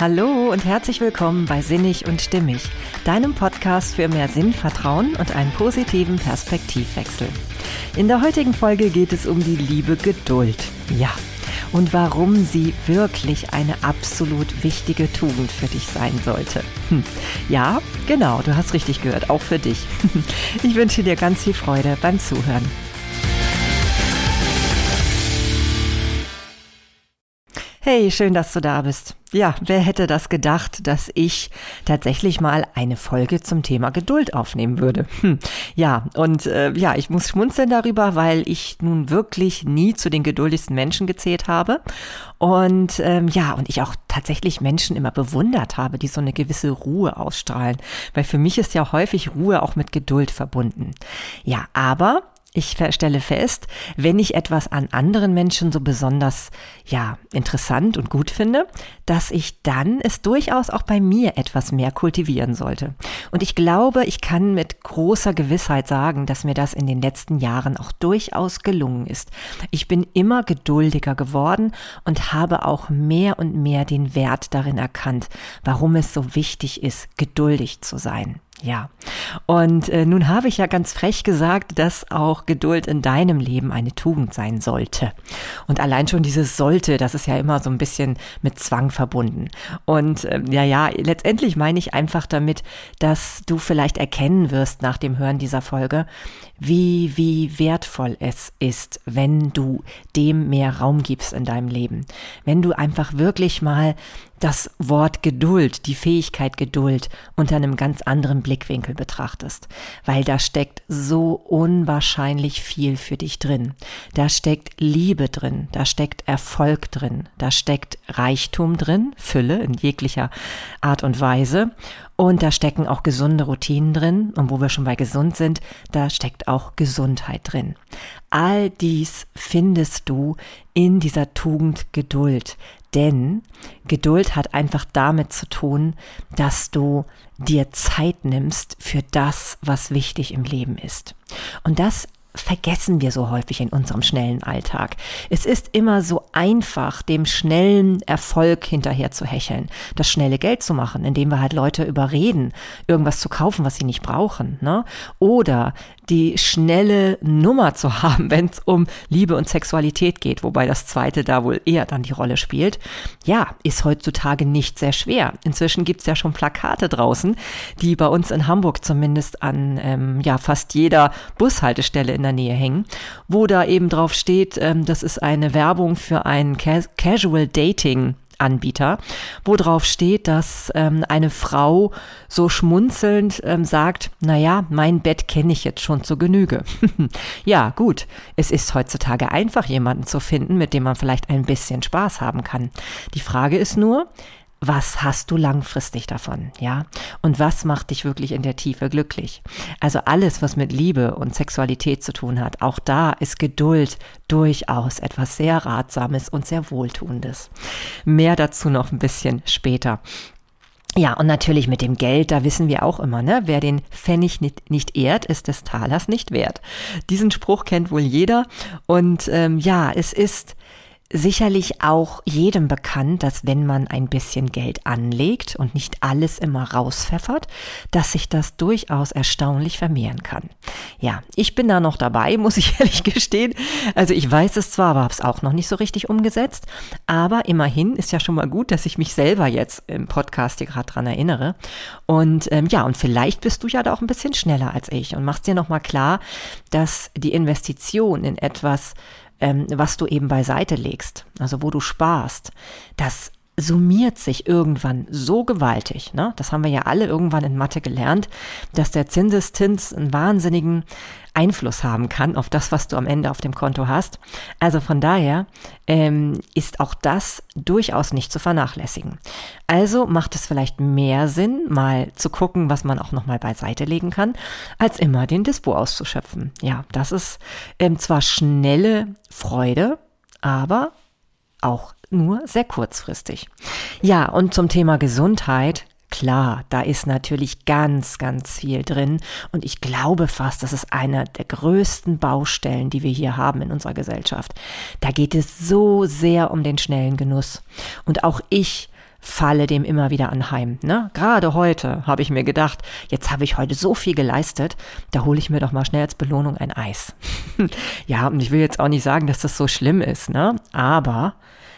Hallo und herzlich willkommen bei Sinnig und Stimmig, deinem Podcast für mehr Sinn, Vertrauen und einen positiven Perspektivwechsel. In der heutigen Folge geht es um die liebe Geduld. Ja, und warum sie wirklich eine absolut wichtige Tugend für dich sein sollte. Hm. Ja, genau, du hast richtig gehört, auch für dich. Ich wünsche dir ganz viel Freude beim Zuhören. Hey, schön, dass du da bist. Ja, wer hätte das gedacht, dass ich tatsächlich mal eine Folge zum Thema Geduld aufnehmen würde? Hm. Ja, und äh, ja, ich muss schmunzeln darüber, weil ich nun wirklich nie zu den geduldigsten Menschen gezählt habe. Und ähm, ja, und ich auch tatsächlich Menschen immer bewundert habe, die so eine gewisse Ruhe ausstrahlen. Weil für mich ist ja häufig Ruhe auch mit Geduld verbunden. Ja, aber ich stelle fest, wenn ich etwas an anderen Menschen so besonders, ja, interessant und gut finde, dass ich dann es durchaus auch bei mir etwas mehr kultivieren sollte. Und ich glaube, ich kann mit großer Gewissheit sagen, dass mir das in den letzten Jahren auch durchaus gelungen ist. Ich bin immer geduldiger geworden und habe auch mehr und mehr den Wert darin erkannt, warum es so wichtig ist, geduldig zu sein. Ja, und äh, nun habe ich ja ganz frech gesagt, dass auch Geduld in deinem Leben eine Tugend sein sollte. Und allein schon dieses sollte, das ist ja immer so ein bisschen mit Zwang verbunden. Und äh, ja, ja, letztendlich meine ich einfach damit, dass du vielleicht erkennen wirst nach dem Hören dieser Folge, wie, wie wertvoll es ist, wenn du dem mehr Raum gibst in deinem Leben. Wenn du einfach wirklich mal das Wort Geduld, die Fähigkeit Geduld unter einem ganz anderen Blickwinkel betrachtest, weil da steckt so unwahrscheinlich viel für dich drin. Da steckt Liebe drin, da steckt Erfolg drin, da steckt Reichtum drin, Fülle in jeglicher Art und Weise und da stecken auch gesunde Routinen drin. Und wo wir schon bei gesund sind, da steckt auch Gesundheit drin. All dies findest du in dieser Tugend Geduld. Denn Geduld hat einfach damit zu tun, dass du dir Zeit nimmst für das, was wichtig im Leben ist. Und das vergessen wir so häufig in unserem schnellen Alltag. Es ist immer so einfach, dem schnellen Erfolg hinterher zu hecheln, das schnelle Geld zu machen, indem wir halt Leute überreden, irgendwas zu kaufen, was sie nicht brauchen, ne? Oder die schnelle Nummer zu haben, wenn es um Liebe und Sexualität geht, wobei das zweite da wohl eher dann die Rolle spielt. Ja, ist heutzutage nicht sehr schwer. Inzwischen gibt's ja schon Plakate draußen, die bei uns in Hamburg zumindest an ähm, ja fast jeder Bushaltestelle in der Nähe hängen, wo da eben drauf steht, ähm, das ist eine Werbung für ein Casual Dating Anbieter, wo drauf steht, dass ähm, eine Frau so schmunzelnd ähm, sagt, naja, mein Bett kenne ich jetzt schon zur Genüge. ja, gut, es ist heutzutage einfach, jemanden zu finden, mit dem man vielleicht ein bisschen Spaß haben kann. Die Frage ist nur, was hast du langfristig davon, ja? Und was macht dich wirklich in der Tiefe glücklich? Also alles, was mit Liebe und Sexualität zu tun hat, auch da ist Geduld durchaus etwas sehr Ratsames und sehr Wohltuendes. Mehr dazu noch ein bisschen später. Ja, und natürlich mit dem Geld, da wissen wir auch immer, ne? Wer den Pfennig nicht, nicht ehrt, ist des Talers nicht wert. Diesen Spruch kennt wohl jeder. Und ähm, ja, es ist sicherlich auch jedem bekannt, dass wenn man ein bisschen Geld anlegt und nicht alles immer rauspfeffert, dass sich das durchaus erstaunlich vermehren kann. Ja, ich bin da noch dabei, muss ich ehrlich gestehen. Also ich weiß es zwar, aber habe es auch noch nicht so richtig umgesetzt. Aber immerhin ist ja schon mal gut, dass ich mich selber jetzt im Podcast hier gerade dran erinnere. Und ähm, ja, und vielleicht bist du ja da auch ein bisschen schneller als ich und machst dir nochmal klar, dass die Investition in etwas ähm, was du eben beiseite legst, also wo du sparst, das summiert sich irgendwann so gewaltig. Ne? Das haben wir ja alle irgendwann in Mathe gelernt, dass der Zinseszins einen wahnsinnigen Einfluss haben kann auf das, was du am Ende auf dem Konto hast. Also von daher ähm, ist auch das durchaus nicht zu vernachlässigen. Also macht es vielleicht mehr Sinn, mal zu gucken, was man auch nochmal beiseite legen kann, als immer den Dispo auszuschöpfen. Ja, das ist ähm, zwar schnelle Freude, aber auch nur sehr kurzfristig. Ja, und zum Thema Gesundheit. Klar, da ist natürlich ganz, ganz viel drin. Und ich glaube fast, das ist einer der größten Baustellen, die wir hier haben in unserer Gesellschaft. Da geht es so sehr um den schnellen Genuss. Und auch ich falle dem immer wieder anheim. Ne? Gerade heute habe ich mir gedacht, jetzt habe ich heute so viel geleistet, da hole ich mir doch mal schnell als Belohnung ein Eis. ja, und ich will jetzt auch nicht sagen, dass das so schlimm ist, ne? Aber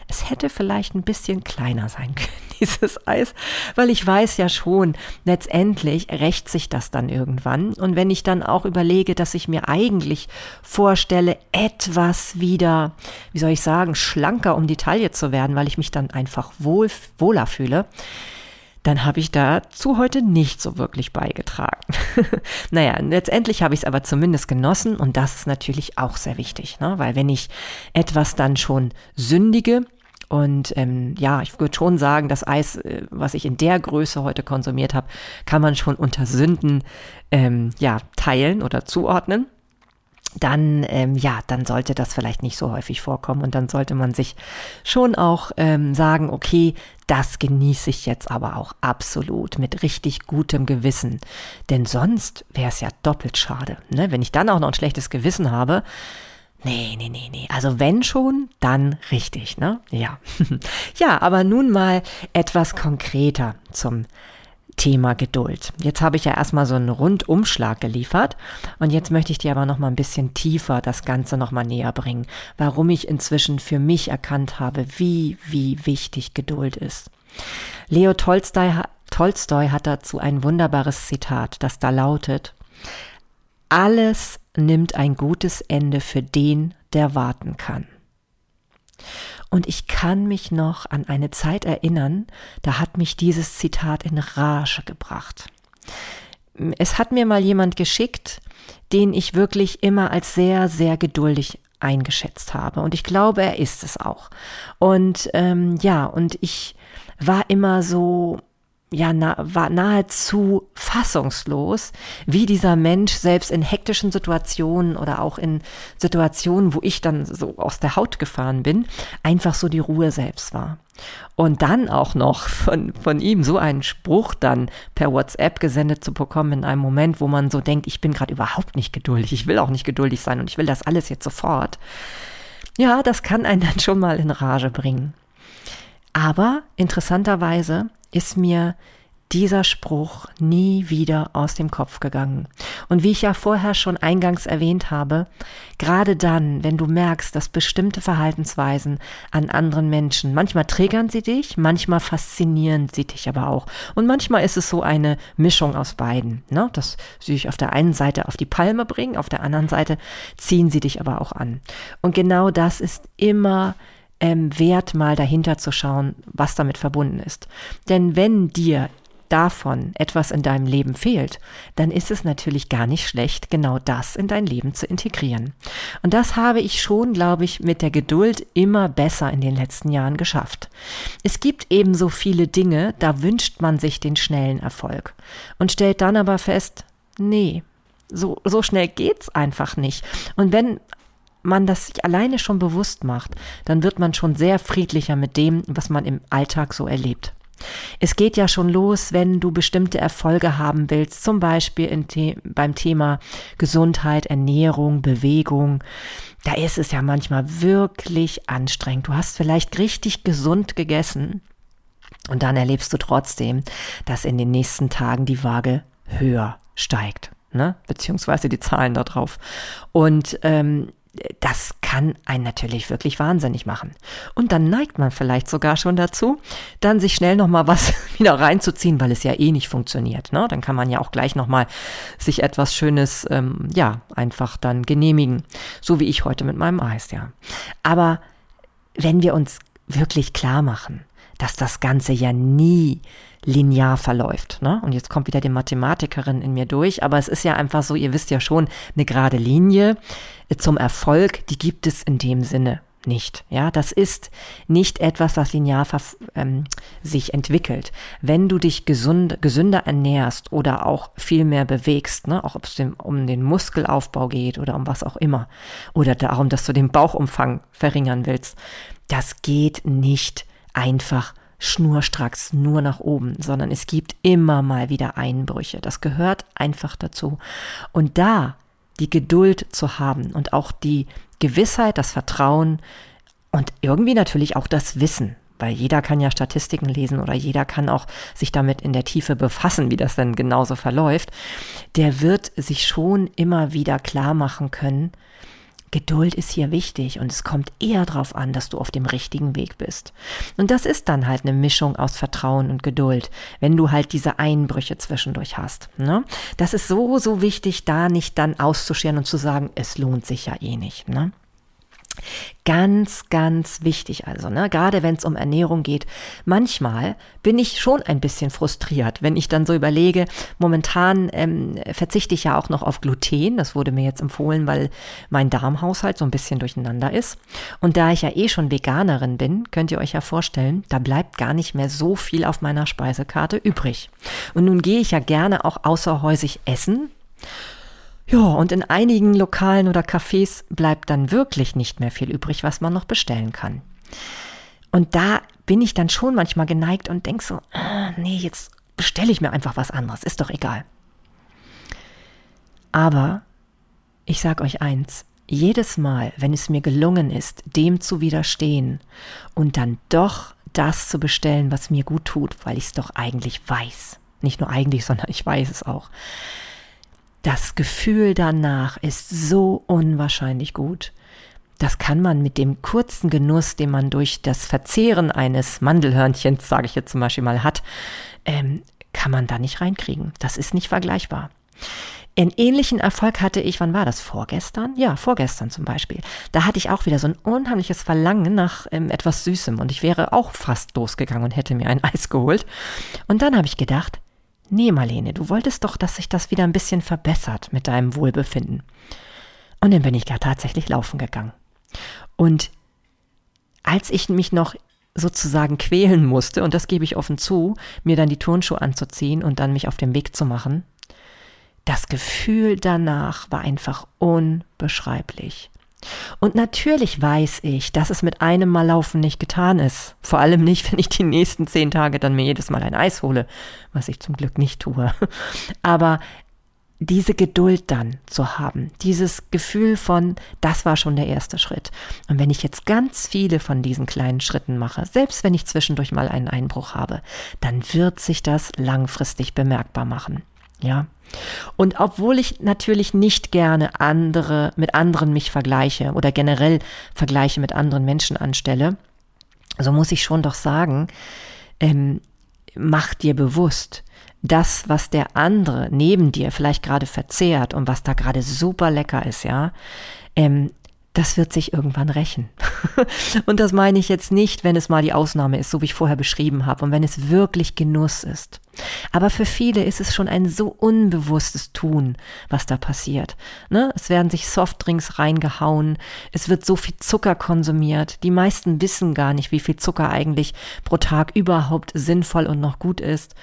es hätte vielleicht ein bisschen kleiner sein können, dieses Eis, weil ich weiß ja schon, letztendlich rächt sich das dann irgendwann. Und wenn ich dann auch überlege, dass ich mir eigentlich vorstelle, etwas wieder, wie soll ich sagen, schlanker um die Taille zu werden, weil ich mich dann einfach wohl, wohler fühle, dann habe ich dazu heute nicht so wirklich beigetragen. naja, letztendlich habe ich es aber zumindest genossen und das ist natürlich auch sehr wichtig, ne? weil wenn ich etwas dann schon sündige, und ähm, ja, ich würde schon sagen, das Eis, äh, was ich in der Größe heute konsumiert habe, kann man schon unter Sünden ähm, ja, teilen oder zuordnen. Dann, ähm, ja, dann sollte das vielleicht nicht so häufig vorkommen und dann sollte man sich schon auch ähm, sagen, okay, das genieße ich jetzt aber auch absolut mit richtig gutem Gewissen. Denn sonst wäre es ja doppelt schade. Ne? Wenn ich dann auch noch ein schlechtes Gewissen habe, Nee, nee, nee, nee. Also wenn schon, dann richtig, ne? Ja. ja, aber nun mal etwas konkreter zum Thema Geduld. Jetzt habe ich ja erstmal so einen Rundumschlag geliefert und jetzt möchte ich dir aber noch mal ein bisschen tiefer das Ganze noch mal näher bringen, warum ich inzwischen für mich erkannt habe, wie, wie wichtig Geduld ist. Leo Tolstoi, Tolstoi hat dazu ein wunderbares Zitat, das da lautet, alles nimmt ein gutes Ende für den, der warten kann. Und ich kann mich noch an eine Zeit erinnern, da hat mich dieses Zitat in Rage gebracht. Es hat mir mal jemand geschickt, den ich wirklich immer als sehr, sehr geduldig eingeschätzt habe. Und ich glaube, er ist es auch. Und ähm, ja, und ich war immer so, ja, na, war nahezu fassungslos, wie dieser Mensch selbst in hektischen Situationen oder auch in Situationen, wo ich dann so aus der Haut gefahren bin, einfach so die Ruhe selbst war. Und dann auch noch von, von ihm so einen Spruch dann per WhatsApp gesendet zu bekommen in einem Moment, wo man so denkt, ich bin gerade überhaupt nicht geduldig, ich will auch nicht geduldig sein und ich will das alles jetzt sofort. Ja, das kann einen dann schon mal in Rage bringen. Aber interessanterweise ist mir dieser Spruch nie wieder aus dem Kopf gegangen. Und wie ich ja vorher schon eingangs erwähnt habe, gerade dann, wenn du merkst, dass bestimmte Verhaltensweisen an anderen Menschen, manchmal triggern sie dich, manchmal faszinieren sie dich aber auch. Und manchmal ist es so eine Mischung aus beiden, ne? dass sie dich auf der einen Seite auf die Palme bringen, auf der anderen Seite ziehen sie dich aber auch an. Und genau das ist immer ähm, wert, mal dahinter zu schauen, was damit verbunden ist. Denn wenn dir davon etwas in deinem Leben fehlt, dann ist es natürlich gar nicht schlecht, genau das in dein Leben zu integrieren. Und das habe ich schon, glaube ich, mit der Geduld immer besser in den letzten Jahren geschafft. Es gibt eben so viele Dinge, da wünscht man sich den schnellen Erfolg und stellt dann aber fest, nee, so, so schnell geht's einfach nicht. Und wenn man das sich alleine schon bewusst macht, dann wird man schon sehr friedlicher mit dem, was man im Alltag so erlebt. Es geht ja schon los, wenn du bestimmte Erfolge haben willst, zum Beispiel The beim Thema Gesundheit, Ernährung, Bewegung. Da ist es ja manchmal wirklich anstrengend. Du hast vielleicht richtig gesund gegessen und dann erlebst du trotzdem, dass in den nächsten Tagen die Waage höher steigt. Ne? beziehungsweise die Zahlen da drauf. Und ähm, das kann einen natürlich wirklich wahnsinnig machen. Und dann neigt man vielleicht sogar schon dazu, dann sich schnell nochmal was wieder reinzuziehen, weil es ja eh nicht funktioniert. Ne? Dann kann man ja auch gleich nochmal sich etwas Schönes, ähm, ja, einfach dann genehmigen. So wie ich heute mit meinem Eis, ja. Aber wenn wir uns wirklich klar machen, dass das Ganze ja nie linear verläuft. Ne? Und jetzt kommt wieder die Mathematikerin in mir durch, aber es ist ja einfach so, ihr wisst ja schon, eine gerade Linie zum Erfolg, die gibt es in dem Sinne nicht. Ja, das ist nicht etwas, was linear ähm, sich entwickelt. Wenn du dich gesund, gesünder ernährst oder auch viel mehr bewegst, ne, auch ob es um den Muskelaufbau geht oder um was auch immer, oder darum, dass du den Bauchumfang verringern willst, das geht nicht einfach schnurstracks nur nach oben, sondern es gibt immer mal wieder Einbrüche. Das gehört einfach dazu. Und da die Geduld zu haben und auch die Gewissheit, das Vertrauen und irgendwie natürlich auch das Wissen, weil jeder kann ja Statistiken lesen oder jeder kann auch sich damit in der Tiefe befassen, wie das dann genauso verläuft, der wird sich schon immer wieder klar machen können, Geduld ist hier wichtig und es kommt eher darauf an, dass du auf dem richtigen Weg bist. Und das ist dann halt eine Mischung aus Vertrauen und Geduld, wenn du halt diese Einbrüche zwischendurch hast. Ne? Das ist so, so wichtig, da nicht dann auszuscheren und zu sagen, es lohnt sich ja eh nicht. Ne? Ganz, ganz wichtig also, ne? gerade wenn es um Ernährung geht. Manchmal bin ich schon ein bisschen frustriert, wenn ich dann so überlege, momentan ähm, verzichte ich ja auch noch auf Gluten, das wurde mir jetzt empfohlen, weil mein Darmhaushalt so ein bisschen durcheinander ist. Und da ich ja eh schon Veganerin bin, könnt ihr euch ja vorstellen, da bleibt gar nicht mehr so viel auf meiner Speisekarte übrig. Und nun gehe ich ja gerne auch außerhäusig essen. Ja, und in einigen Lokalen oder Cafés bleibt dann wirklich nicht mehr viel übrig, was man noch bestellen kann. Und da bin ich dann schon manchmal geneigt und denke so, ah, nee, jetzt bestelle ich mir einfach was anderes, ist doch egal. Aber ich sag euch eins, jedes Mal, wenn es mir gelungen ist, dem zu widerstehen und dann doch das zu bestellen, was mir gut tut, weil ich es doch eigentlich weiß, nicht nur eigentlich, sondern ich weiß es auch, das Gefühl danach ist so unwahrscheinlich gut. Das kann man mit dem kurzen Genuss, den man durch das Verzehren eines Mandelhörnchens, sage ich jetzt zum Beispiel mal, hat, ähm, kann man da nicht reinkriegen. Das ist nicht vergleichbar. Einen ähnlichen Erfolg hatte ich, wann war das? Vorgestern? Ja, vorgestern zum Beispiel. Da hatte ich auch wieder so ein unheimliches Verlangen nach ähm, etwas Süßem und ich wäre auch fast losgegangen und hätte mir ein Eis geholt. Und dann habe ich gedacht, Nee, Marlene, du wolltest doch, dass sich das wieder ein bisschen verbessert mit deinem Wohlbefinden. Und dann bin ich gar tatsächlich laufen gegangen. Und als ich mich noch sozusagen quälen musste, und das gebe ich offen zu, mir dann die Turnschuhe anzuziehen und dann mich auf den Weg zu machen, das Gefühl danach war einfach unbeschreiblich. Und natürlich weiß ich, dass es mit einem Mal laufen nicht getan ist. Vor allem nicht, wenn ich die nächsten zehn Tage dann mir jedes Mal ein Eis hole, was ich zum Glück nicht tue. Aber diese Geduld dann zu haben, dieses Gefühl von, das war schon der erste Schritt. Und wenn ich jetzt ganz viele von diesen kleinen Schritten mache, selbst wenn ich zwischendurch mal einen Einbruch habe, dann wird sich das langfristig bemerkbar machen. Ja. Und obwohl ich natürlich nicht gerne andere mit anderen mich vergleiche oder generell Vergleiche mit anderen Menschen anstelle, so muss ich schon doch sagen, ähm, mach dir bewusst, das, was der andere neben dir vielleicht gerade verzehrt und was da gerade super lecker ist, ja, ähm, das wird sich irgendwann rächen. und das meine ich jetzt nicht, wenn es mal die Ausnahme ist, so wie ich vorher beschrieben habe, und wenn es wirklich Genuss ist. Aber für viele ist es schon ein so unbewusstes Tun, was da passiert. Ne? Es werden sich Softdrinks reingehauen, es wird so viel Zucker konsumiert. Die meisten wissen gar nicht, wie viel Zucker eigentlich pro Tag überhaupt sinnvoll und noch gut ist.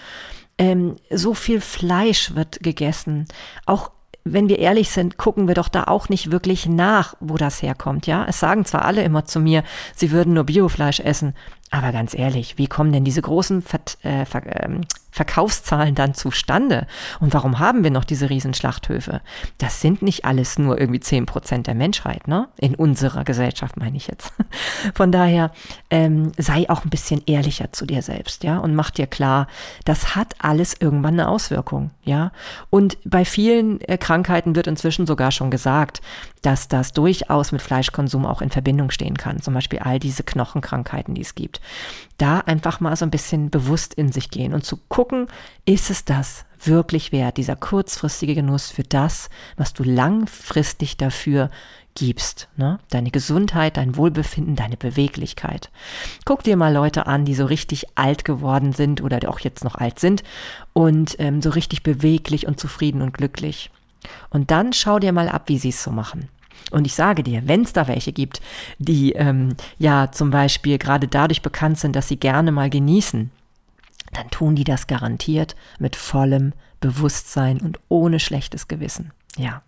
Ähm, so viel Fleisch wird gegessen. Auch wenn wir ehrlich sind, gucken wir doch da auch nicht wirklich nach, wo das herkommt, ja? Es sagen zwar alle immer zu mir, sie würden nur Biofleisch essen, aber ganz ehrlich, wie kommen denn diese großen Ver äh, Ver ähm, Verkaufszahlen dann zustande? Und warum haben wir noch diese Riesenschlachthöfe? Das sind nicht alles nur irgendwie zehn Prozent der Menschheit, ne? In unserer Gesellschaft meine ich jetzt. Von daher ähm, sei auch ein bisschen ehrlicher zu dir selbst, ja, und mach dir klar, das hat alles irgendwann eine Auswirkung, ja. Und bei vielen äh, Krankheiten wird inzwischen sogar schon gesagt, dass das durchaus mit Fleischkonsum auch in Verbindung stehen kann. Zum Beispiel all diese Knochenkrankheiten, die es gibt. Da einfach mal so ein bisschen bewusst in sich gehen und zu gucken, ist es das wirklich wert, dieser kurzfristige Genuss für das, was du langfristig dafür gibst. Ne? Deine Gesundheit, dein Wohlbefinden, deine Beweglichkeit. Guck dir mal Leute an, die so richtig alt geworden sind oder auch jetzt noch alt sind und ähm, so richtig beweglich und zufrieden und glücklich. Und dann schau dir mal ab, wie sie es so machen. Und ich sage dir, wenn es da welche gibt, die ähm, ja zum Beispiel gerade dadurch bekannt sind, dass sie gerne mal genießen, dann tun die das garantiert mit vollem Bewusstsein und ohne schlechtes Gewissen. Ja.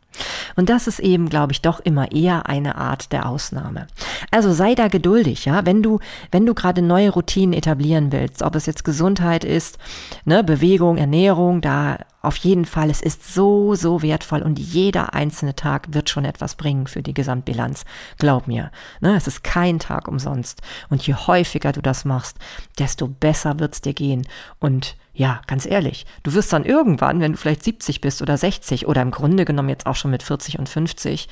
Und das ist eben, glaube ich, doch immer eher eine Art der Ausnahme. Also sei da geduldig, ja. Wenn du, wenn du gerade neue Routinen etablieren willst, ob es jetzt Gesundheit ist, ne, Bewegung, Ernährung, da auf jeden Fall, es ist so, so wertvoll und jeder einzelne Tag wird schon etwas bringen für die Gesamtbilanz. Glaub mir, ne, es ist kein Tag umsonst. Und je häufiger du das machst, desto besser wird's dir gehen. Und ja, ganz ehrlich, du wirst dann irgendwann, wenn du vielleicht 70 bist oder 60 oder im Grunde genommen jetzt auch schon mit 40 und 50,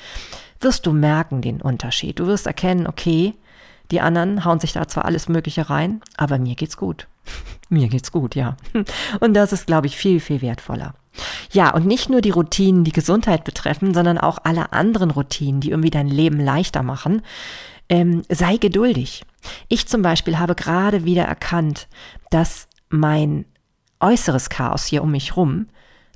wirst du merken den Unterschied. Du wirst erkennen, okay, die anderen hauen sich da zwar alles Mögliche rein, aber mir geht's gut. mir geht's gut, ja. Und das ist, glaube ich, viel, viel wertvoller. Ja, und nicht nur die Routinen, die Gesundheit betreffen, sondern auch alle anderen Routinen, die irgendwie dein Leben leichter machen. Ähm, sei geduldig. Ich zum Beispiel habe gerade wieder erkannt, dass mein äußeres Chaos hier um mich rum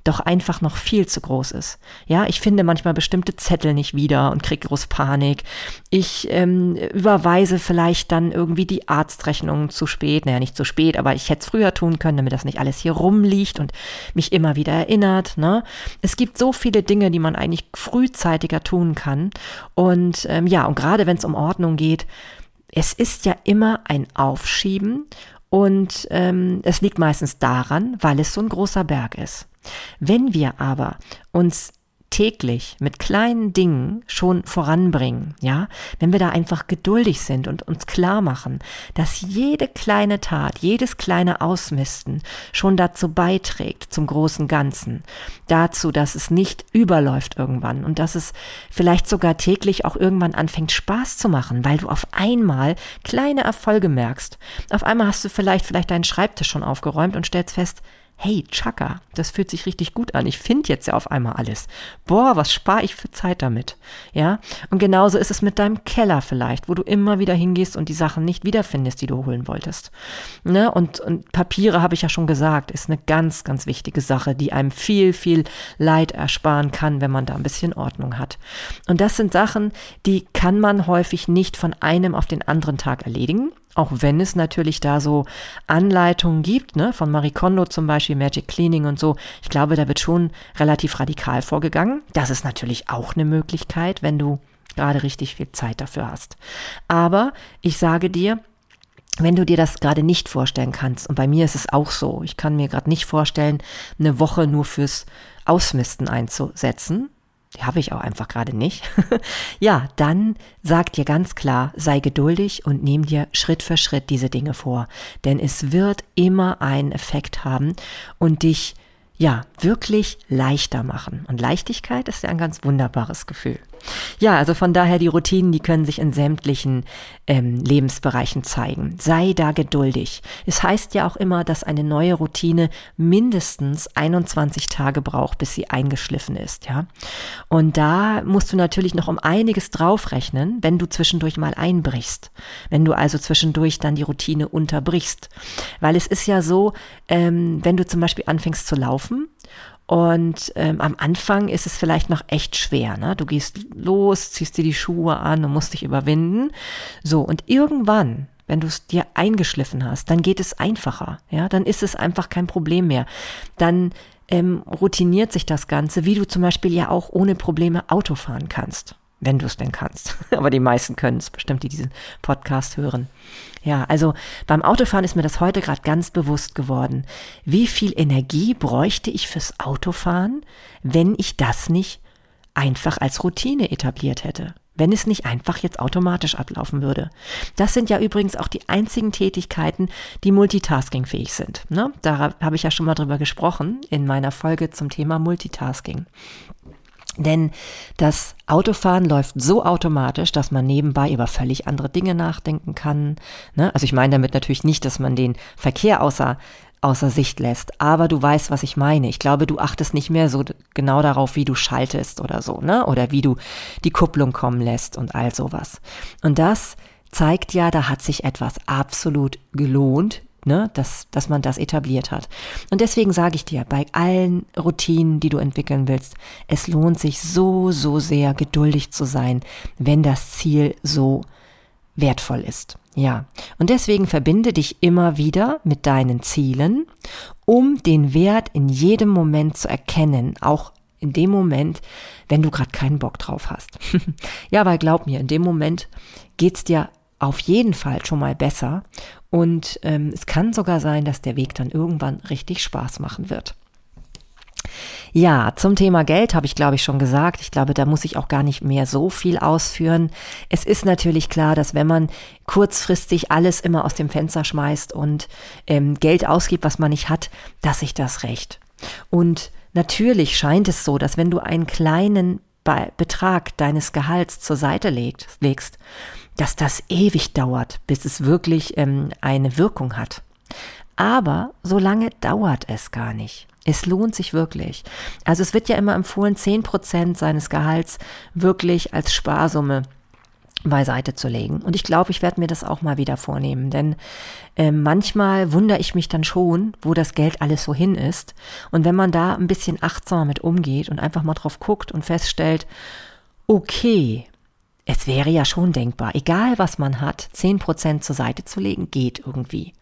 doch einfach noch viel zu groß ist. Ja, ich finde manchmal bestimmte Zettel nicht wieder und kriege groß Panik. Ich ähm, überweise vielleicht dann irgendwie die Arztrechnung zu spät. Naja, nicht zu spät, aber ich hätte es früher tun können, damit das nicht alles hier rumliegt und mich immer wieder erinnert. Ne? Es gibt so viele Dinge, die man eigentlich frühzeitiger tun kann. Und ähm, ja, und gerade wenn es um Ordnung geht, es ist ja immer ein Aufschieben und ähm, es liegt meistens daran, weil es so ein großer Berg ist. Wenn wir aber uns täglich mit kleinen Dingen schon voranbringen, ja, wenn wir da einfach geduldig sind und uns klar machen, dass jede kleine Tat, jedes kleine Ausmisten schon dazu beiträgt zum großen Ganzen, dazu, dass es nicht überläuft irgendwann und dass es vielleicht sogar täglich auch irgendwann anfängt Spaß zu machen, weil du auf einmal kleine Erfolge merkst. Auf einmal hast du vielleicht vielleicht deinen Schreibtisch schon aufgeräumt und stellst fest, hey, Chaka, das fühlt sich richtig gut an. Ich finde jetzt ja auf einmal alles. Boah, was spare ich für Zeit damit? Ja? Und genauso ist es mit deinem Keller vielleicht, wo du immer wieder hingehst und die Sachen nicht wiederfindest, die du holen wolltest. Ne? Und, und Papiere, habe ich ja schon gesagt, ist eine ganz, ganz wichtige Sache, die einem viel, viel Leid ersparen kann, wenn man da ein bisschen Ordnung hat. Und das sind Sachen, die kann man häufig nicht von einem auf den anderen Tag erledigen. Auch wenn es natürlich da so Anleitungen gibt, ne, von Marie Kondo zum Beispiel, Magic Cleaning und so. Ich glaube, da wird schon relativ radikal vorgegangen. Das ist natürlich auch eine Möglichkeit, wenn du gerade richtig viel Zeit dafür hast. Aber ich sage dir, wenn du dir das gerade nicht vorstellen kannst, und bei mir ist es auch so, ich kann mir gerade nicht vorstellen, eine Woche nur fürs Ausmisten einzusetzen, die habe ich auch einfach gerade nicht, ja, dann sag dir ganz klar, sei geduldig und nimm dir Schritt für Schritt diese Dinge vor. Denn es wird immer einen Effekt haben und dich ja, wirklich leichter machen. Und Leichtigkeit ist ja ein ganz wunderbares Gefühl. Ja, also von daher die Routinen, die können sich in sämtlichen ähm, Lebensbereichen zeigen. Sei da geduldig. Es heißt ja auch immer, dass eine neue Routine mindestens 21 Tage braucht, bis sie eingeschliffen ist, ja. Und da musst du natürlich noch um einiges draufrechnen, wenn du zwischendurch mal einbrichst. Wenn du also zwischendurch dann die Routine unterbrichst. Weil es ist ja so, ähm, wenn du zum Beispiel anfängst zu laufen und ähm, am Anfang ist es vielleicht noch echt schwer. Ne? Du gehst los, ziehst dir die Schuhe an und musst dich überwinden. So, und irgendwann, wenn du es dir eingeschliffen hast, dann geht es einfacher. Ja, dann ist es einfach kein Problem mehr. Dann ähm, routiniert sich das Ganze, wie du zum Beispiel ja auch ohne Probleme Auto fahren kannst wenn du es denn kannst. Aber die meisten können es bestimmt, die diesen Podcast hören. Ja, also beim Autofahren ist mir das heute gerade ganz bewusst geworden. Wie viel Energie bräuchte ich fürs Autofahren, wenn ich das nicht einfach als Routine etabliert hätte? Wenn es nicht einfach jetzt automatisch ablaufen würde. Das sind ja übrigens auch die einzigen Tätigkeiten, die multitaskingfähig sind. Ne? Da habe ich ja schon mal drüber gesprochen in meiner Folge zum Thema Multitasking. Denn das Autofahren läuft so automatisch, dass man nebenbei über völlig andere Dinge nachdenken kann. Ne? Also ich meine damit natürlich nicht, dass man den Verkehr außer, außer Sicht lässt, aber du weißt, was ich meine. Ich glaube, du achtest nicht mehr so genau darauf, wie du schaltest oder so, ne? Oder wie du die Kupplung kommen lässt und all sowas. Und das zeigt ja, da hat sich etwas absolut gelohnt, ne, dass, dass man das etabliert hat. Und deswegen sage ich dir, bei allen Routinen, die du entwickeln willst, es lohnt sich so, so sehr geduldig zu sein, wenn das Ziel so wertvoll ist. Ja, und deswegen verbinde dich immer wieder mit deinen Zielen, um den Wert in jedem Moment zu erkennen, auch in dem Moment, wenn du gerade keinen Bock drauf hast. ja, weil glaub mir, in dem Moment geht's dir auf jeden Fall schon mal besser und ähm, es kann sogar sein, dass der Weg dann irgendwann richtig Spaß machen wird. Ja, zum Thema Geld habe ich, glaube ich, schon gesagt. Ich glaube, da muss ich auch gar nicht mehr so viel ausführen. Es ist natürlich klar, dass wenn man kurzfristig alles immer aus dem Fenster schmeißt und ähm, Geld ausgibt, was man nicht hat, dass sich das rächt. Und natürlich scheint es so, dass wenn du einen kleinen Betrag deines Gehalts zur Seite legst, dass das ewig dauert, bis es wirklich ähm, eine Wirkung hat. Aber so lange dauert es gar nicht. Es lohnt sich wirklich. Also es wird ja immer empfohlen, zehn Prozent seines Gehalts wirklich als Sparsumme beiseite zu legen. Und ich glaube, ich werde mir das auch mal wieder vornehmen, denn äh, manchmal wundere ich mich dann schon, wo das Geld alles so hin ist. Und wenn man da ein bisschen achtsamer mit umgeht und einfach mal drauf guckt und feststellt, okay, es wäre ja schon denkbar, egal was man hat, zehn Prozent zur Seite zu legen, geht irgendwie.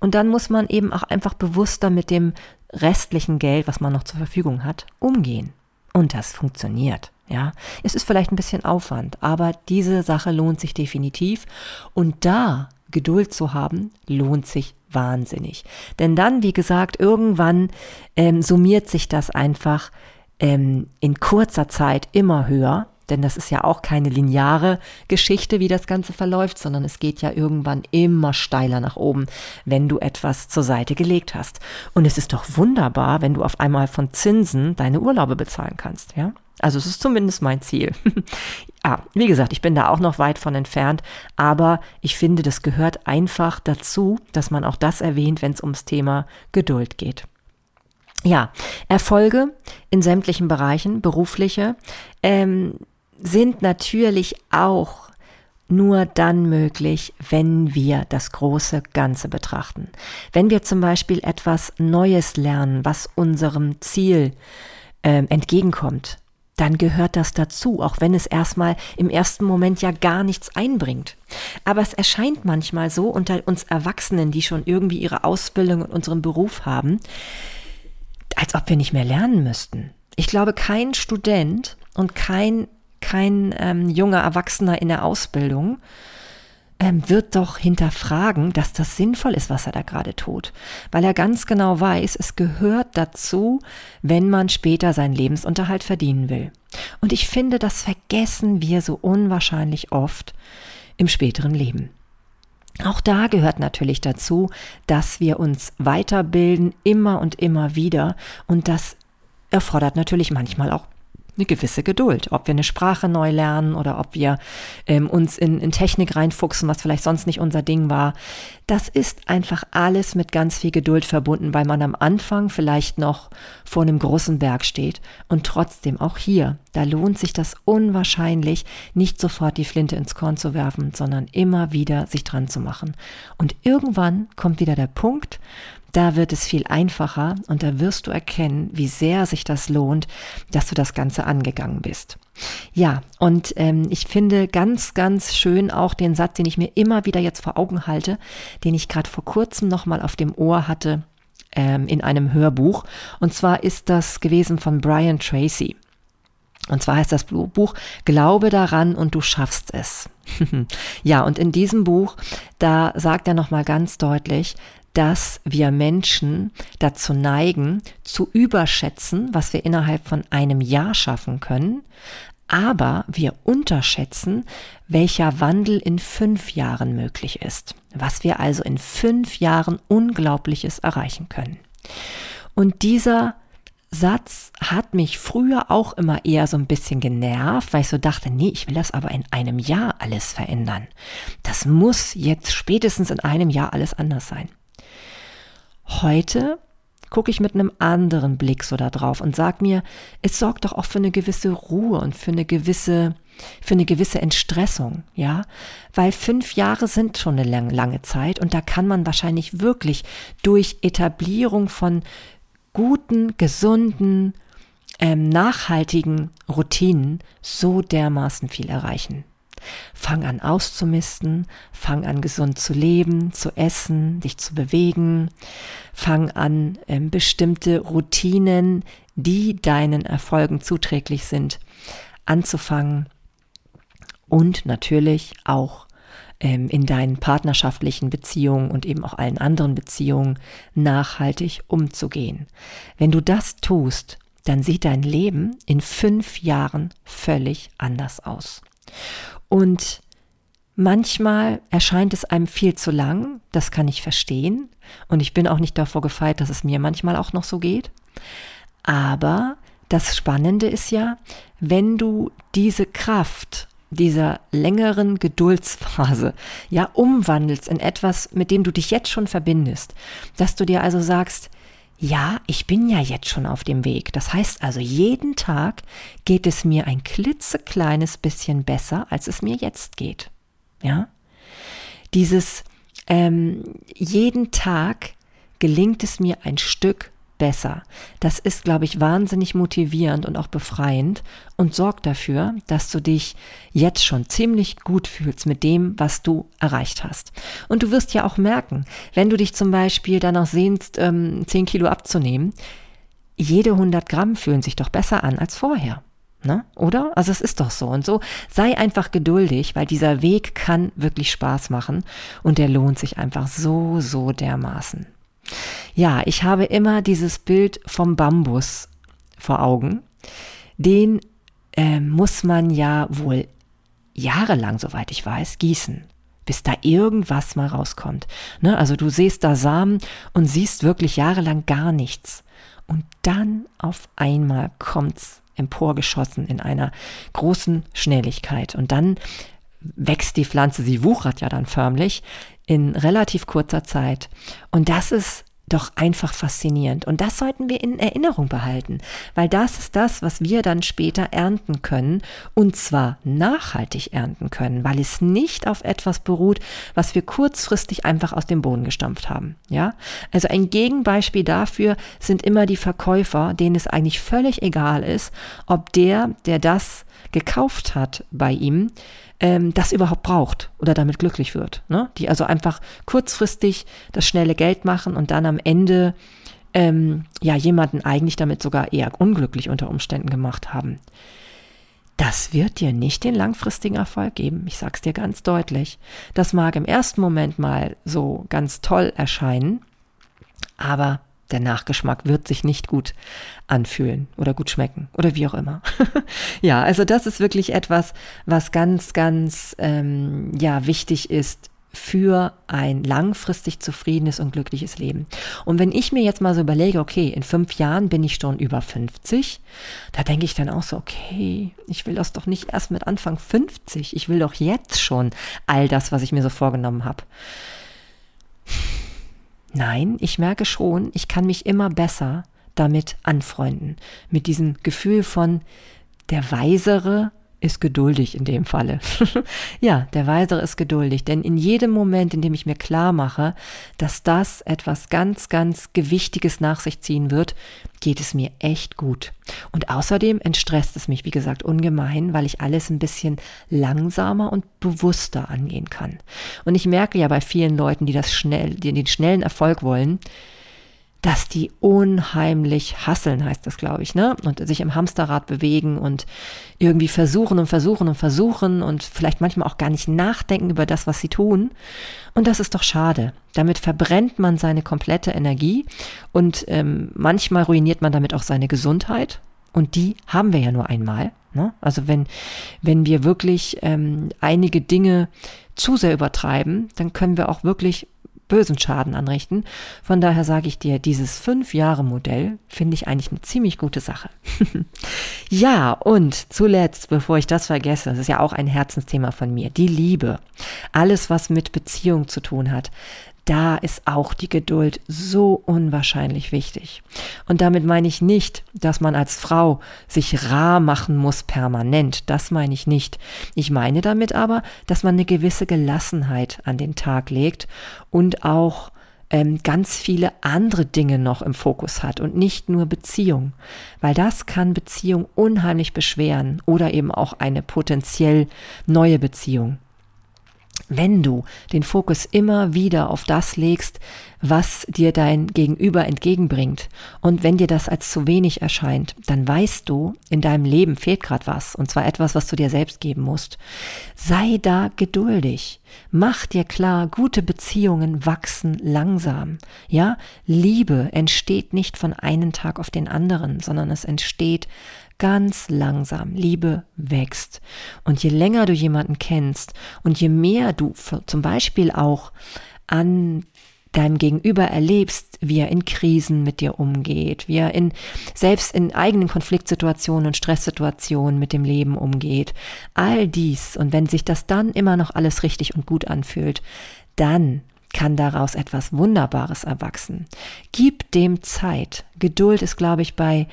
Und dann muss man eben auch einfach bewusster mit dem restlichen Geld, was man noch zur Verfügung hat, umgehen. Und das funktioniert. Ja, es ist vielleicht ein bisschen Aufwand, aber diese Sache lohnt sich definitiv. Und da Geduld zu haben, lohnt sich wahnsinnig. Denn dann, wie gesagt, irgendwann ähm, summiert sich das einfach ähm, in kurzer Zeit immer höher denn das ist ja auch keine lineare Geschichte, wie das Ganze verläuft, sondern es geht ja irgendwann immer steiler nach oben, wenn du etwas zur Seite gelegt hast. Und es ist doch wunderbar, wenn du auf einmal von Zinsen deine Urlaube bezahlen kannst, ja? Also es ist zumindest mein Ziel. ah, wie gesagt, ich bin da auch noch weit von entfernt, aber ich finde, das gehört einfach dazu, dass man auch das erwähnt, wenn es ums Thema Geduld geht. Ja, Erfolge in sämtlichen Bereichen, berufliche, ähm, sind natürlich auch nur dann möglich, wenn wir das große Ganze betrachten. Wenn wir zum Beispiel etwas Neues lernen, was unserem Ziel äh, entgegenkommt, dann gehört das dazu, auch wenn es erstmal im ersten Moment ja gar nichts einbringt. Aber es erscheint manchmal so unter uns Erwachsenen, die schon irgendwie ihre Ausbildung und unseren Beruf haben, als ob wir nicht mehr lernen müssten. Ich glaube, kein Student und kein kein ähm, junger Erwachsener in der Ausbildung ähm, wird doch hinterfragen, dass das sinnvoll ist, was er da gerade tut, weil er ganz genau weiß, es gehört dazu, wenn man später seinen Lebensunterhalt verdienen will. Und ich finde, das vergessen wir so unwahrscheinlich oft im späteren Leben. Auch da gehört natürlich dazu, dass wir uns weiterbilden, immer und immer wieder. Und das erfordert natürlich manchmal auch eine gewisse Geduld. Ob wir eine Sprache neu lernen oder ob wir ähm, uns in, in Technik reinfuchsen, was vielleicht sonst nicht unser Ding war. Das ist einfach alles mit ganz viel Geduld verbunden, weil man am Anfang vielleicht noch vor einem großen Berg steht. Und trotzdem, auch hier, da lohnt sich das unwahrscheinlich, nicht sofort die Flinte ins Korn zu werfen, sondern immer wieder sich dran zu machen. Und irgendwann kommt wieder der Punkt, da wird es viel einfacher und da wirst du erkennen, wie sehr sich das lohnt, dass du das Ganze angegangen bist. Ja, und ähm, ich finde ganz, ganz schön auch den Satz, den ich mir immer wieder jetzt vor Augen halte, den ich gerade vor kurzem nochmal auf dem Ohr hatte ähm, in einem Hörbuch. Und zwar ist das gewesen von Brian Tracy. Und zwar heißt das Buch Glaube daran und du schaffst es. ja, und in diesem Buch, da sagt er nochmal ganz deutlich, dass wir Menschen dazu neigen, zu überschätzen, was wir innerhalb von einem Jahr schaffen können, aber wir unterschätzen, welcher Wandel in fünf Jahren möglich ist, was wir also in fünf Jahren Unglaubliches erreichen können. Und dieser Satz hat mich früher auch immer eher so ein bisschen genervt, weil ich so dachte, nee, ich will das aber in einem Jahr alles verändern. Das muss jetzt spätestens in einem Jahr alles anders sein. Heute gucke ich mit einem anderen Blick so da drauf und sag mir, es sorgt doch auch für eine gewisse Ruhe und für eine gewisse, für eine gewisse Entstressung, ja, weil fünf Jahre sind schon eine lange, lange Zeit und da kann man wahrscheinlich wirklich durch Etablierung von guten, gesunden, ähm, nachhaltigen Routinen so dermaßen viel erreichen. Fang an auszumisten, fang an gesund zu leben, zu essen, dich zu bewegen, fang an ähm, bestimmte Routinen, die deinen Erfolgen zuträglich sind, anzufangen und natürlich auch ähm, in deinen partnerschaftlichen Beziehungen und eben auch allen anderen Beziehungen nachhaltig umzugehen. Wenn du das tust, dann sieht dein Leben in fünf Jahren völlig anders aus. Und manchmal erscheint es einem viel zu lang, das kann ich verstehen. Und ich bin auch nicht davor gefeit, dass es mir manchmal auch noch so geht. Aber das Spannende ist ja, wenn du diese Kraft dieser längeren Geduldsphase ja umwandelst in etwas, mit dem du dich jetzt schon verbindest, dass du dir also sagst, ja, ich bin ja jetzt schon auf dem Weg. Das heißt also, jeden Tag geht es mir ein klitzekleines bisschen besser, als es mir jetzt geht. Ja? Dieses ähm, jeden Tag gelingt es mir ein Stück besser. Das ist, glaube ich, wahnsinnig motivierend und auch befreiend und sorgt dafür, dass du dich jetzt schon ziemlich gut fühlst mit dem, was du erreicht hast. Und du wirst ja auch merken, wenn du dich zum Beispiel danach sehnst, ähm, 10 Kilo abzunehmen, jede 100 Gramm fühlen sich doch besser an als vorher. Ne? Oder? Also es ist doch so. Und so sei einfach geduldig, weil dieser Weg kann wirklich Spaß machen und der lohnt sich einfach so, so dermaßen. Ja, ich habe immer dieses Bild vom Bambus vor Augen. Den äh, muss man ja wohl jahrelang, soweit ich weiß, gießen, bis da irgendwas mal rauskommt. Ne? Also du siehst da Samen und siehst wirklich jahrelang gar nichts. Und dann auf einmal kommt's emporgeschossen in einer großen Schnelligkeit. Und dann wächst die Pflanze, sie wuchert ja dann förmlich in relativ kurzer Zeit. Und das ist doch einfach faszinierend. Und das sollten wir in Erinnerung behalten, weil das ist das, was wir dann später ernten können und zwar nachhaltig ernten können, weil es nicht auf etwas beruht, was wir kurzfristig einfach aus dem Boden gestampft haben. Ja, also ein Gegenbeispiel dafür sind immer die Verkäufer, denen es eigentlich völlig egal ist, ob der, der das gekauft hat bei ihm, ähm, das überhaupt braucht oder damit glücklich wird. Ne? Die also einfach kurzfristig das schnelle Geld machen und dann am Ende ähm, ja jemanden eigentlich damit sogar eher unglücklich unter Umständen gemacht haben. Das wird dir nicht den langfristigen Erfolg geben. Ich sag's dir ganz deutlich. Das mag im ersten Moment mal so ganz toll erscheinen, aber der Nachgeschmack wird sich nicht gut anfühlen oder gut schmecken oder wie auch immer. ja, also das ist wirklich etwas, was ganz, ganz ähm, ja wichtig ist für ein langfristig zufriedenes und glückliches Leben. Und wenn ich mir jetzt mal so überlege, okay, in fünf Jahren bin ich schon über 50, da denke ich dann auch so, okay, ich will das doch nicht erst mit Anfang 50, ich will doch jetzt schon all das, was ich mir so vorgenommen habe. Nein, ich merke schon, ich kann mich immer besser damit anfreunden. Mit diesem Gefühl von der Weisere ist geduldig in dem Falle. ja, der Weisere ist geduldig, denn in jedem Moment, in dem ich mir klar mache, dass das etwas ganz, ganz Gewichtiges nach sich ziehen wird, geht es mir echt gut. Und außerdem entstresst es mich, wie gesagt, ungemein, weil ich alles ein bisschen langsamer und bewusster angehen kann. Und ich merke ja bei vielen Leuten, die das schnell, die den schnellen Erfolg wollen, dass die unheimlich hasseln, heißt das, glaube ich, ne? Und sich im Hamsterrad bewegen und irgendwie versuchen und versuchen und versuchen und vielleicht manchmal auch gar nicht nachdenken über das, was sie tun. Und das ist doch schade. Damit verbrennt man seine komplette Energie und ähm, manchmal ruiniert man damit auch seine Gesundheit. Und die haben wir ja nur einmal. Ne? Also wenn, wenn wir wirklich ähm, einige Dinge zu sehr übertreiben, dann können wir auch wirklich bösen Schaden anrichten. Von daher sage ich dir, dieses Fünf-Jahre-Modell finde ich eigentlich eine ziemlich gute Sache. ja, und zuletzt, bevor ich das vergesse, das ist ja auch ein Herzensthema von mir, die Liebe. Alles, was mit Beziehung zu tun hat da ist auch die Geduld so unwahrscheinlich wichtig. Und damit meine ich nicht, dass man als Frau sich rar machen muss permanent. Das meine ich nicht. Ich meine damit aber, dass man eine gewisse Gelassenheit an den Tag legt und auch ähm, ganz viele andere Dinge noch im Fokus hat und nicht nur Beziehung, weil das kann Beziehung unheimlich beschweren oder eben auch eine potenziell neue Beziehung. Wenn du den Fokus immer wieder auf das legst, was dir dein Gegenüber entgegenbringt, und wenn dir das als zu wenig erscheint, dann weißt du, in deinem Leben fehlt gerade was, und zwar etwas, was du dir selbst geben musst. Sei da geduldig. Mach dir klar, gute Beziehungen wachsen langsam. Ja, Liebe entsteht nicht von einem Tag auf den anderen, sondern es entsteht ganz langsam. Liebe wächst. Und je länger du jemanden kennst und je mehr du zum Beispiel auch an deinem Gegenüber erlebst, wie er in Krisen mit dir umgeht, wie er in, selbst in eigenen Konfliktsituationen und Stresssituationen mit dem Leben umgeht. All dies. Und wenn sich das dann immer noch alles richtig und gut anfühlt, dann kann daraus etwas Wunderbares erwachsen. Gib dem Zeit. Geduld ist, glaube ich, bei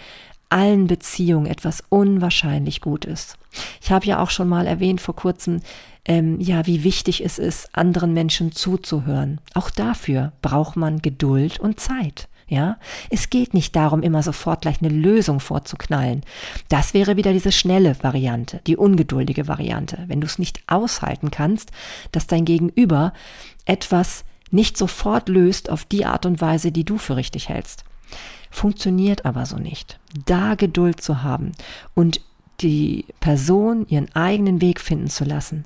allen Beziehungen etwas unwahrscheinlich Gutes. Ich habe ja auch schon mal erwähnt vor kurzem, ähm, ja, wie wichtig es ist, anderen Menschen zuzuhören. Auch dafür braucht man Geduld und Zeit. Ja, es geht nicht darum, immer sofort gleich eine Lösung vorzuknallen. Das wäre wieder diese schnelle Variante, die ungeduldige Variante. Wenn du es nicht aushalten kannst, dass dein Gegenüber etwas nicht sofort löst auf die Art und Weise, die du für richtig hältst. Funktioniert aber so nicht. Da Geduld zu haben und die Person ihren eigenen Weg finden zu lassen,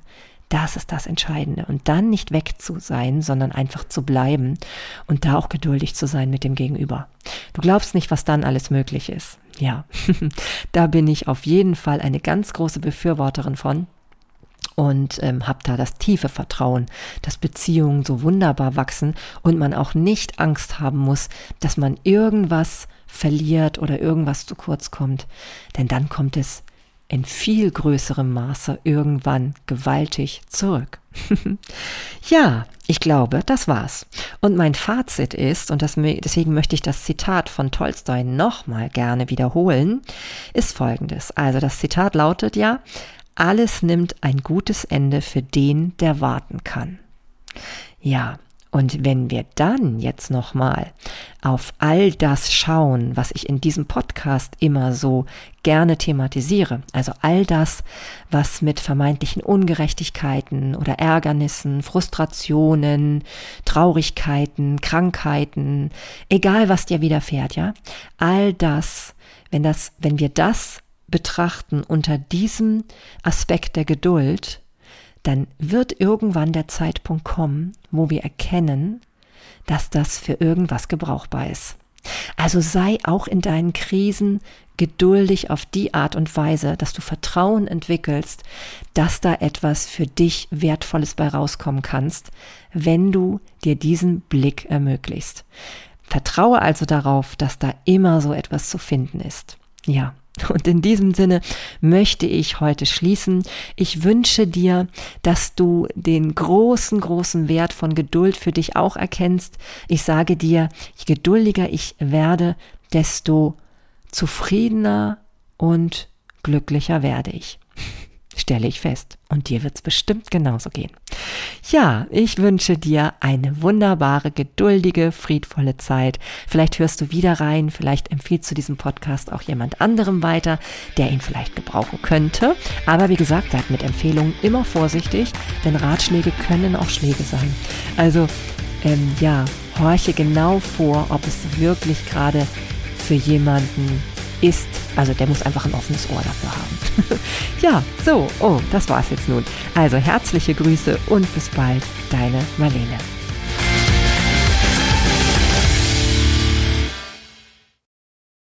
das ist das Entscheidende. Und dann nicht weg zu sein, sondern einfach zu bleiben und da auch geduldig zu sein mit dem Gegenüber. Du glaubst nicht, was dann alles möglich ist. Ja, da bin ich auf jeden Fall eine ganz große Befürworterin von und ähm, habe da das tiefe Vertrauen, dass Beziehungen so wunderbar wachsen und man auch nicht Angst haben muss, dass man irgendwas verliert oder irgendwas zu kurz kommt, denn dann kommt es in viel größerem Maße irgendwann gewaltig zurück. ja, ich glaube, das war's. Und mein Fazit ist, und das, deswegen möchte ich das Zitat von Tolstoi nochmal gerne wiederholen, ist folgendes. Also das Zitat lautet ja, alles nimmt ein gutes Ende für den, der warten kann. Ja, und wenn wir dann jetzt nochmal auf all das schauen, was ich in diesem Podcast immer so gerne thematisiere, also all das, was mit vermeintlichen Ungerechtigkeiten oder Ärgernissen, Frustrationen, Traurigkeiten, Krankheiten, egal was dir widerfährt, ja, all das, wenn das, wenn wir das betrachten unter diesem Aspekt der Geduld, dann wird irgendwann der Zeitpunkt kommen, wo wir erkennen, dass das für irgendwas gebrauchbar ist. Also sei auch in deinen Krisen geduldig auf die Art und Weise, dass du Vertrauen entwickelst, dass da etwas für dich Wertvolles bei rauskommen kannst, wenn du dir diesen Blick ermöglichst. Vertraue also darauf, dass da immer so etwas zu finden ist. Ja, und in diesem Sinne möchte ich heute schließen. Ich wünsche dir, dass du den großen, großen Wert von Geduld für dich auch erkennst. Ich sage dir, je geduldiger ich werde, desto zufriedener und glücklicher werde ich stelle ich fest. Und dir wird es bestimmt genauso gehen. Ja, ich wünsche dir eine wunderbare, geduldige, friedvolle Zeit. Vielleicht hörst du wieder rein, vielleicht empfiehlst du diesen Podcast auch jemand anderem weiter, der ihn vielleicht gebrauchen könnte. Aber wie gesagt, seid mit Empfehlungen immer vorsichtig, denn Ratschläge können auch Schläge sein. Also, ähm, ja, horche genau vor, ob es wirklich gerade für jemanden ist, also der muss einfach ein offenes Ohr dafür haben. ja, so, oh, das war's jetzt nun. Also herzliche Grüße und bis bald, deine Marlene.